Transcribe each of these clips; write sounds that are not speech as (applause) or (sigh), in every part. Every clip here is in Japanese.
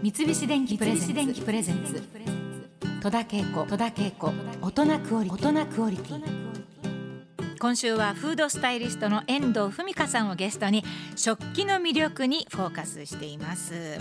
三菱電機プレゼンツ。戸田恵子。戸田恵子。大人クオリ大人クオリティ。今週はフードスタイリストの遠藤文香さんをゲストに食器の魅力にフォーカスしています。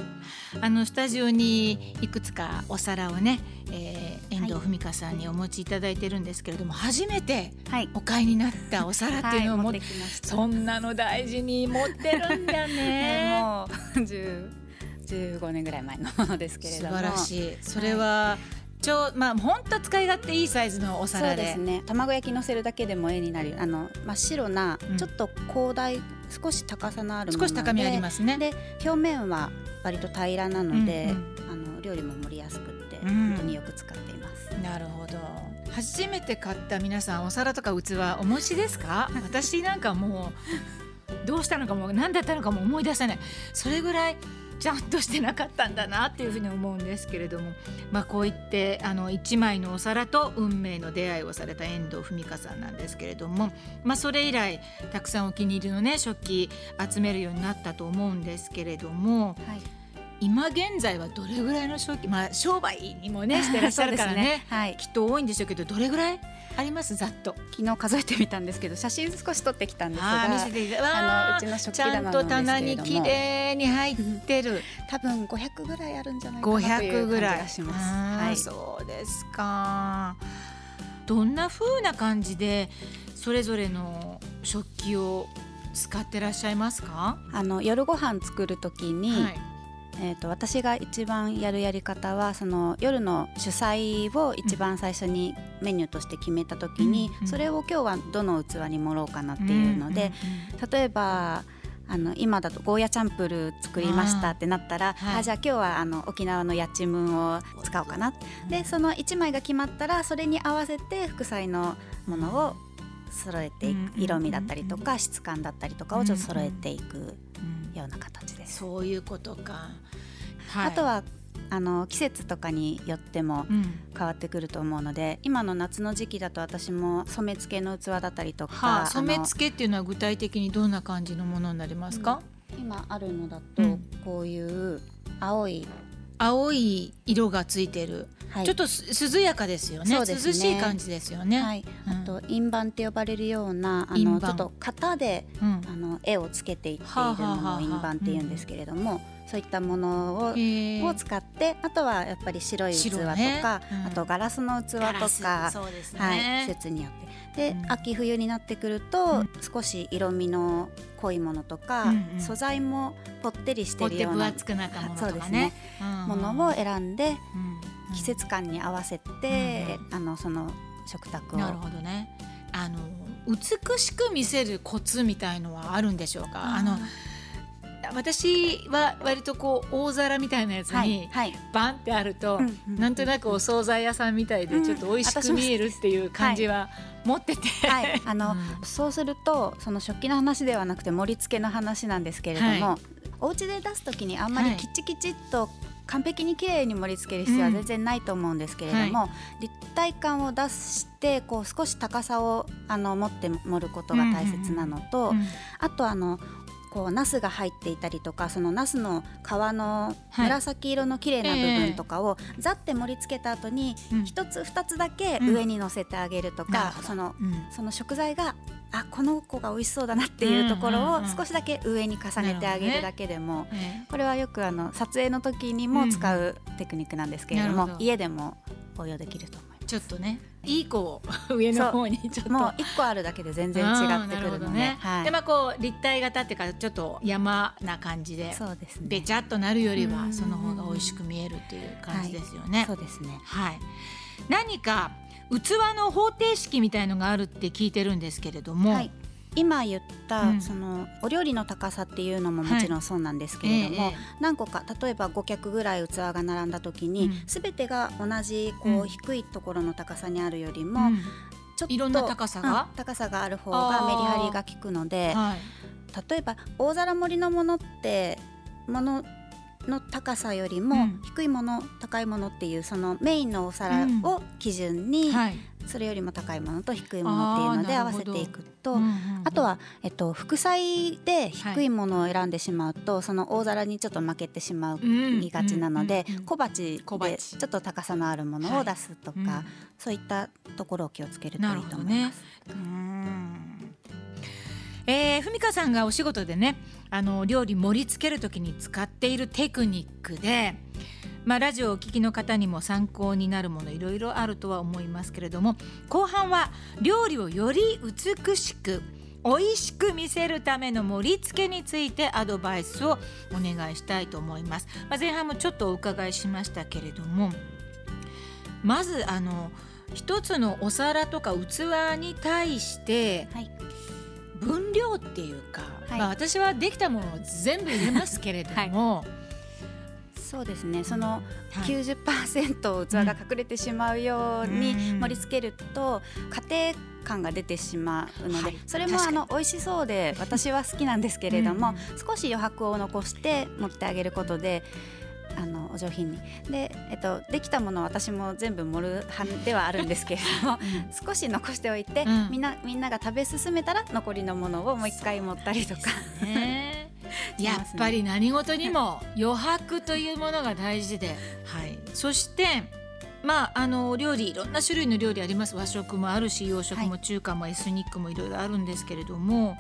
あのスタジオにいくつかお皿をね、えー、遠藤文香さんにお持ちいただいてるんですけれども、はい、初めてお買いになったお皿っていうのを持って、はい、そんなの大事に持ってるんだね。(laughs) もう (laughs) 15年ぐらい前のものですけれども。素晴らしい。それは、はい。ちょまあ本当使い勝手いいサイズのお皿で。そうですね。卵焼きのせるだけでも絵になる。あの真っ白な、ちょっと広大少し高さのあるもので。少し高みありますね。で表面は割と平らなので、うんうん、あの料理も盛りやすくって、うん、本当によく使っています。なるほど。初めて買った皆さんお皿とか器お持ちですか？(laughs) 私なんかもうどうしたのかも何だったのかも思い出せない。それぐらいちゃんとしてなかったんだなっていうふうに思うんですけれども、まあ、こう言ってあの1枚のお皿と運命の出会いをされた遠藤文香さんなんですけれども、まあ、それ以来たくさんお気に入りのね食器集めるようになったと思うんですけれども。はい。今現在はどれぐらいの商まあ、商売にもねしてらっしゃるからね。(laughs) ね、はい、きっと多いんでしょうけどどれぐらい？ありますざっと。昨日数えてみたんですけど写真少し撮ってきたんですが見せてあのうちの食器棚と棚に綺麗に入ってる、多分500ぐらいあるんじゃないかなという感じがします。はい、そうですか。どんな風な感じでそれぞれの食器を使ってらっしゃいますか？あの夜ご飯作る時に、はいえーと、私が一番やるやり方はその夜の主菜を一番最初にメニューとして決めた時に、うん、それを今日はどの器に盛ろうかなっていうので、例えばあの今だとゴーヤチャンプル作りましたってなったらあ、はい、あじゃあ今日はあの沖縄のやちむんを使おうかなでその1枚が決まったらそれに合わせて副菜のものを揃えていく色味だったりとか質感だったりとかをちょっと揃えていくような形で。す。そういうことか、はい、あとはあの季節とかによっても変わってくると思うので、うん、今の夏の時期だと私も染付の器だったりとか、はあ、染付っていうのは具体的にどんな感じのものになりますか、うん、今あるのだとこういう青い、青い色がついてる。はい、ちょっと涼やかですよね、ね、涼しい感じですよね。はい、うん、あと印判って呼ばれるようなあのちょっと型で、うん、あの絵をつけていっているのを印判って言うんですけれども、そういったものをを使ってあとはやっぱり白い器とか、ね。うん、あとガラスの器とか、ね、はい、季節によって。で、秋冬になってくると、少し色味の濃いものとか、うんうん、素材もぽってりしてるようなそうですね、ものを選んで、季節感に合わせて、あのその食卓を。なるほどね。あの美しく見せるコツみたいのはあるんでしょうか？あの私は割とこう大皿みたいなやつにバンってあると、なんとなくお惣菜屋さんみたいでちょっと美味しく見えるっていう感じは持ってて、はい、(laughs) あの、そうするとその食器の話ではなくて盛り付けの話なんですけれども、はい、お家で出す時にあんまりきちきちっと完璧に綺麗に盛り付ける必要は全然ないと思うんですけれども、うんはい、立体感を出してこう少し高さをあの持って盛ることが大切なのと、あとあのこうナスが入っていたりとかそのナスの皮の紫色の綺麗な部分とかを、ざって盛り付けた後に一つ二つだけ上に乗せてあげるとか、そのその食材があこの子が美味しそうだなっていうところを少しだけ上に重ねてあげるだけでも、これはよくあの撮影の時にも使うテクニックなんですけれども、家でも応用できると。ちょっとねいい子を上の方にちょっと。もう一個あるだけで全然違ってくるので、ね。はい、でまあこう立体型っていうかちょっと山な感じでそうです、ね、べちゃっとなるよりはその方が美味しく見えるっていう感じですよね。はい、そうですね。はい。何か器の方程式みたいのがあるって聞いてるんですけれども、はい、今言った、うん、そのお料理の高さっていうのももちろんそうなんですけれども、何個か例えば5脚ぐらい器が並んだ時に、うん、全てが同じこう、うん、低いところの高さにあるよりも、ちょっといろんな高さが、高さがある方がメリハリが効くので、はい、例えば大皿盛りのものってものの高さよりも低いもの、高いものっていうそのメインのお皿を基準に、はいそれよりも高いものと低いものっていうので合わせていくとうんうんうん。あとは、えっと、副菜で低いものを選んでしまうと、その大皿にちょっと負けてしまううんいがちなので、小鉢小で鉢ちょっと高さのあるものを出すとか、うんそういったところを気をつけるといいと思います。うん。えー、ふみかさんがお仕事でねあの料理盛り付ける時に使っているテクニックで、まあ、ラジオをお聞きの方にも参考になるものいろいろあるとは思いますけれども後半は料理をより美しく美味しく見せるための盛り付けについてアドバイスをお願いしたいと思います。まあ、前半もちょっとお伺いしましたけれどもまずあの一つのお皿とか器に対してはい。分量っていうか、はい。まあ、私はできたものを全部入れますけれども、そうですね。そのはい。90%器が隠れてしまうようにうん。盛り付けると家庭感が出てしまうので、はい。それもあの美味しそうで私は好きなんですけれども、うん少し余白を残して盛ってあげることであのお上品に。で、えっと、できたものを私も全部盛る派ではあるんですけれども少し残しておいて、うん。みんなみんなが食べ進めたら残りのものをもう一回盛ったりとか。ねしやますねっぱり何事にも余白というものが大事で、はい、そしてまああの料理いろんな種類の料理あります。和食もあるし洋食も中華もエスニックもいろいろあるんですけれども、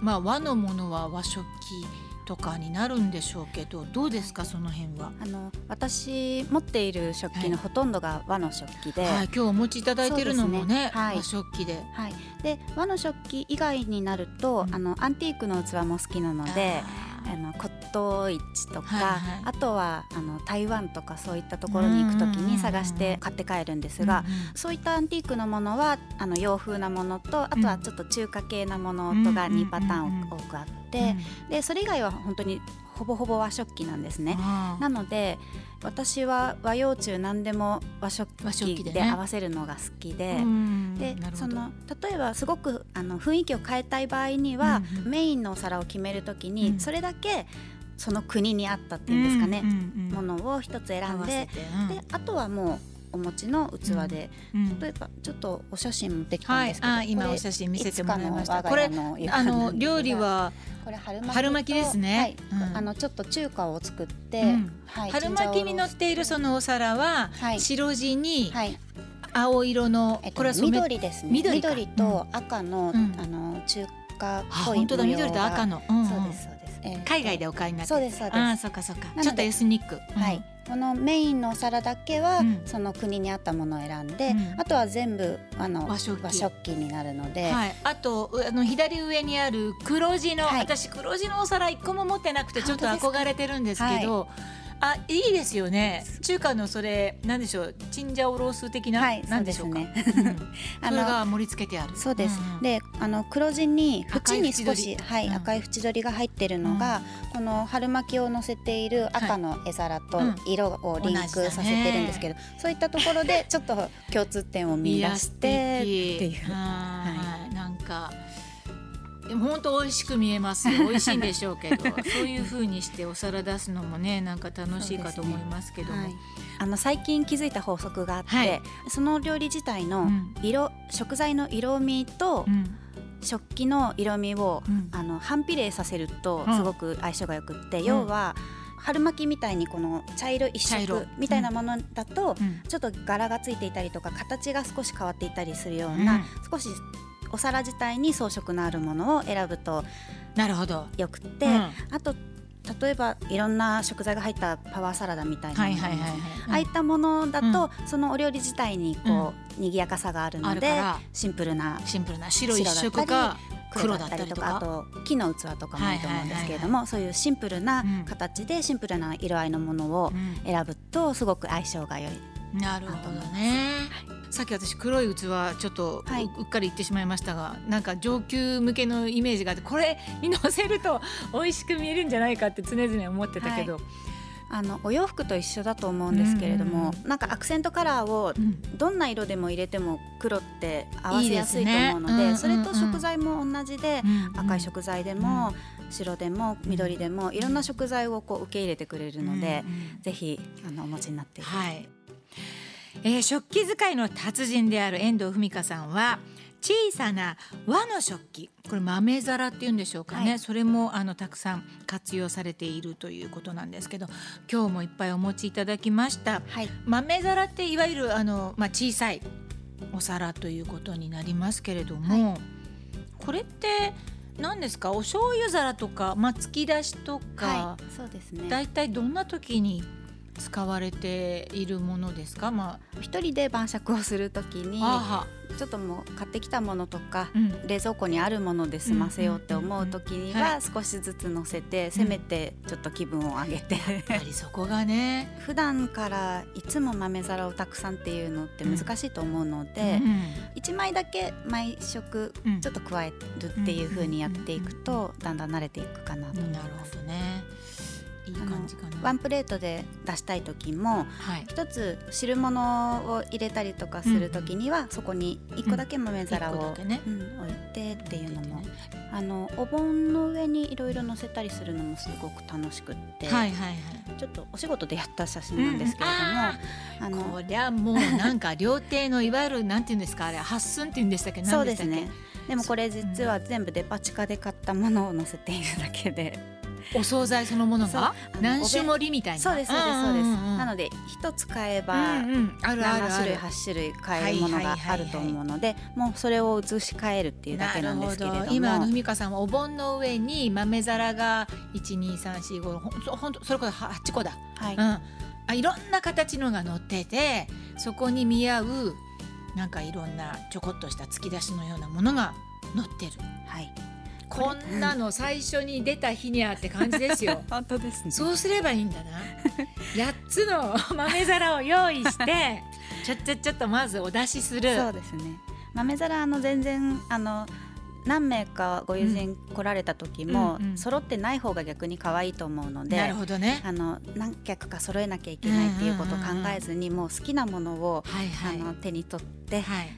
まあ和のものは和食。器とかになるんでしょうけどどうですかその辺は？あの私持っている食はい。器のほとんどが和の食器で、はい、今日お持ちいただいてるのもねね。はい。和食器で。はい、で和の食器以外になると、うん。あのアンティークの器も好きなのでああの骨董市とか、はいはい。あとはあの台湾とかそういったところに行く時に探して買って帰るんですーが、うんうん。そういったアンティークのものはあの洋風なものとあとはちょっと中華系なものとがうん2パターン多くあって、でそれ以外は本当にほぼほぼ和食器なんですね。なので私は和洋中何でも和食器器でね。で合わせるのが好きで。うん。でなるほど。その例えばすごくあの雰囲気を変えたい場合には、うんうん。メインのお皿を決めるときに、うん。それだけその国に合ったっていうんですかね、うんうんうんものを一つ選んでであとはもうお持ちの器で、うん。例えばちょっとお写真持ってきたんはいですけど、あ今お写真見せてもらいました。これあの料理はこれ春巻きですね。あのちょっと中華を作って、春巻きに乗っているそのお皿ははい。白地にはい、青色のえっとこれは緑ですね。緑か。と赤の、うん。あの中華っあぽい本当だ緑と赤の、のうんうん。そうですそうです、えー海外でお買いになって。そうですそうです。あーそうかそうか。でちょっとエスニック。はい、このメインのお皿だけは、うん。その国に合ったものを選んで、うん。あとは全部あの和食器。器になるので、はい、あとあの左上にある黒地の、はい。私黒地のお皿一個も持ってなくてちょっと憧れてるんですけど、あいいですよね。中華のそれなんでしょう？チンジャオロース的な、はいなんでしょうか？ね。うん。(laughs) あのそれが盛り付けてある。そうです、んん。であの黒地に縁に少しはい、うん。赤い縁取りが入ってるのが、この春巻きを乗せている赤の絵皿とうん。色をリンクさせてるんですけど、そういったところでちょっと共通点を見出してっていう。はい。なんかでも本当美味しく見えますよ。(laughs) 美味しいんでしょうけど。そういう風にしてお皿出すのもねなんか楽しいかと思いますけども、はい、あの最近気づいた法則があって、はい。その料理自体のうん。色、食材の色味とうん。食器の色味を、うん。あの反比例させるとうん。すごく相性がよくって、要は春巻きみたいにこの茶色一茶色色みたいなものだと、うん。ちょっと柄がついていたりとか形が少し変わっていたりするような、うん。少しお皿自体に装飾のあるものを選ぶとなるほど。よくって、うん。あと例えばいろんな食材が入ったパワーサラダみたいな。ああいったものだと、そのお料理自体にこう、賑やかさがあるのでシンプルなシンプルな白一色か黒黒だだっりとか。あと木の器とかもいいと思うんですけれども、そういうシンプルなうん。形でシンプルな色合いのものをうん。選ぶとすごく相性が良い。なるほどね。さっき私黒い器ちょっとう,、はい。うっかり言ってしまいましたがなんか上級向けのイメージがあってこれに乗せると (laughs) 美味しく見えるんじゃないかって常々思ってたけど、あのお洋服と一緒だと思うんですけれども、なんかアクセントカラーをうん。どんな色でも入れても黒って合わせやすいと思うのでね。それとうんうんうん。食材も同じで、赤い食材でも、白でも緑でもいろんな食材をこう受け入れてくれるので、うんうん。ぜひあのお持ちになっていただいて。はい。えー、食器使いの達人である遠藤文香さんは小さな和の食器これ豆皿っていうんでしょうかね、はい、それもあのたくさん活用されているということなんですけど今日もいっぱいお持ちいただきました、はい、豆皿っていわゆるあの、まあ、小さいお皿ということになりますけれども、はい、これって何ですか？お醤油皿とか、まあ、突き出しとか、そうですね。大体どんな時に使われているものですか、まあ、一人で晩酌をするときにちょっともう買ってきたものとか、うん、冷蔵庫にあるもので済ませようって思う時には少しずつ乗せて、せめてちょっと気分を上げて、やっぱりそこがね。(laughs) 普段からいつも豆皿をたくさんっていうのって難しいと思うので、うん、1枚だけ毎食ちょっと加えるっていうふうにやっていくとだんだん慣れていくかなと思います。なるほどねいい感じかな。ワンプレートで出したい時も、はい、一つ汁物を入れたりとかする時には、うん、そこに一個だけ豆皿を、うんね。うん、置いてっていうのも、ね、あのお盆の上にいろいろ乗せたりするのもすごく楽しくって、はいはいはい、ちょっとお仕事でやった写真なんですけれども、あのこりゃもうなんか料亭のいわゆるなんていうんですかあれ八寸っていうんでしたっけ？そうですね。でもこれ実は全部デパ地下で買ったものを載せているだけで。お惣菜そのものが？何種盛りみたいな？そうですそうですそうです、なので一つ買えば7種類8種類買えるものがあると思うのでもうそれを移し替えるっていうだけなんですけれども。今のふみかさんはお盆の上に豆皿が12345ほんとそれこそ8個だ、はい。うん、あいろんな形のが載っててそこに見合うなんかいろんなちょこっとした突き出しのようなものが載ってる。はいこんなの最初に出た日にゃって感じですよ。(laughs) 本当ですね。そうすればいいんだな。(laughs) 八つの豆皿を用意して、ちょちょちょっとまずお出しする。そうですね。豆皿あの全然あの何名かご友人来られた時も、揃ってない方が逆に可愛いと思うので、なるほどね。あの何脚か揃えなきゃいけないっていうことを考えずに、もう好きなものを、はいはい、あの手に取って、はい、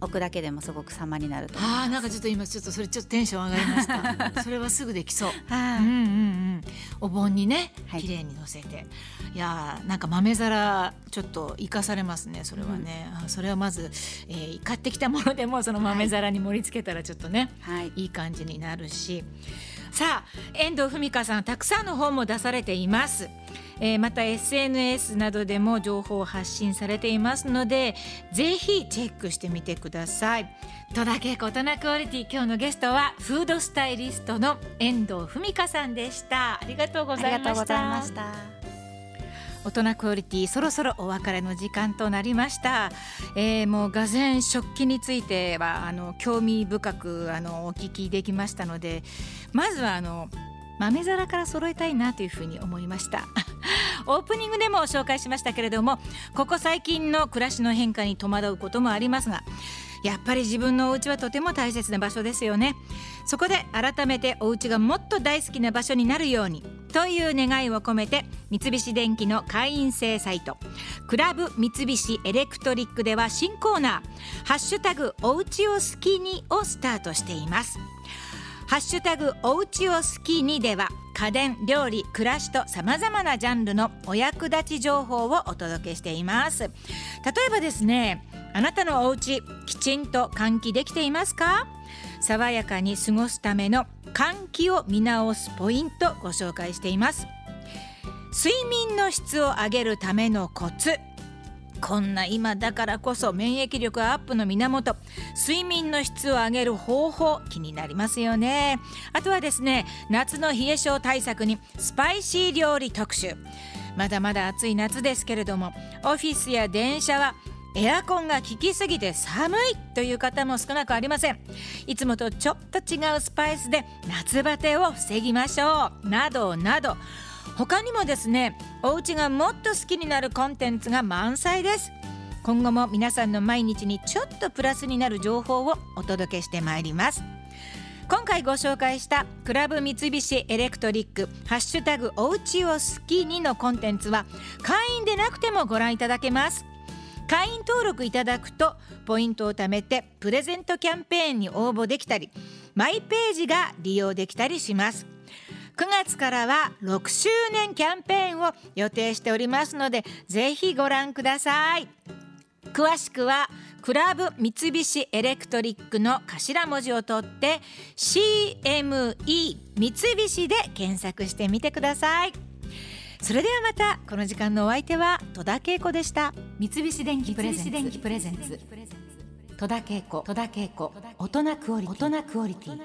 置くだけでもすごく様になるとああなんかちょっと今ちょっとそれちょっとテンション上がりました。(laughs) それはすぐできそう。(laughs) うんうんうんお盆にね綺麗に乗せて、はい、いやなんか豆皿ちょっと生かされますねそれはね、うん、それはまず、えー、買ってきたものでもその豆皿に盛り付けたらちょっとね、はい、いい感じになるしさあ遠藤文香さんたくさんの本も出されています。えー、また SNS などでも情報を発信されていますのでぜひチェックしてみてください。戸田恵子大人クオリティ今日のゲストはフードスタイリストの遠藤文香さんでした。ありがとうございました。大人クオリティそろそろお別れの時間となりました、えー、もうがぜ食器についてはあの興味深くあのお聞きできましたのでまずはあの豆皿から揃えたいなというふうに思いました。(laughs) オープニングでも紹介しましたけれどもここ最近の暮らしの変化に戸惑うこともありますがやっぱり自分のお家はとても大切な場所ですよね。そこで改めてお家がもっと大好きな場所になるようにという願いを込めて三菱電機の会員制サイトクラブ三菱エレクトリックでは新コーナーハッシュタグおうちを好きにをスタートしています。ハッシュタグおうちを好きにでは家電料理暮らしとさまざまなジャンルのお役立ち情報をお届けしています。例えばですねあなたのお家きちんと換気できていますか？爽やかに過ごすための換気を見直すポイントご紹介しています。睡眠の質を上げるためのコツ。こんな今だからこそ免疫力アップの源。睡眠の質を上げる方法気になりますよね。あとはですね夏の冷え性対策にスパイシー料理特集。まだまだ暑い夏ですけれどもオフィスや電車はエアコンが効きすぎて寒いという方も少なくありません。いつもとちょっと違うスパイスで夏バテを防ぎましょう。などなど。他にもですねお家がもっと好きになるコンテンツが満載です。今後も皆さんの毎日にちょっとプラスになる情報をお届けしてまいります。今回ご紹介したクラブ三菱エレクトリックハッシュタグおうちを好きにのコンテンツは会員でなくてもご覧いただけます。会員登録いただくとポイントを貯めてプレゼントキャンペーンに応募できたりマイページが利用できたりします。9月からは6周年キャンペーンを予定しておりますのでぜひご覧ください。詳しくはクラブ三菱エレクトリックの頭文字を取って CME 三菱で検索してみてください。それではまたこの時間のお相手は戸田恵子でした。三菱電機プレゼンツ。戸田恵子。戸田恵子。大人クオリティ。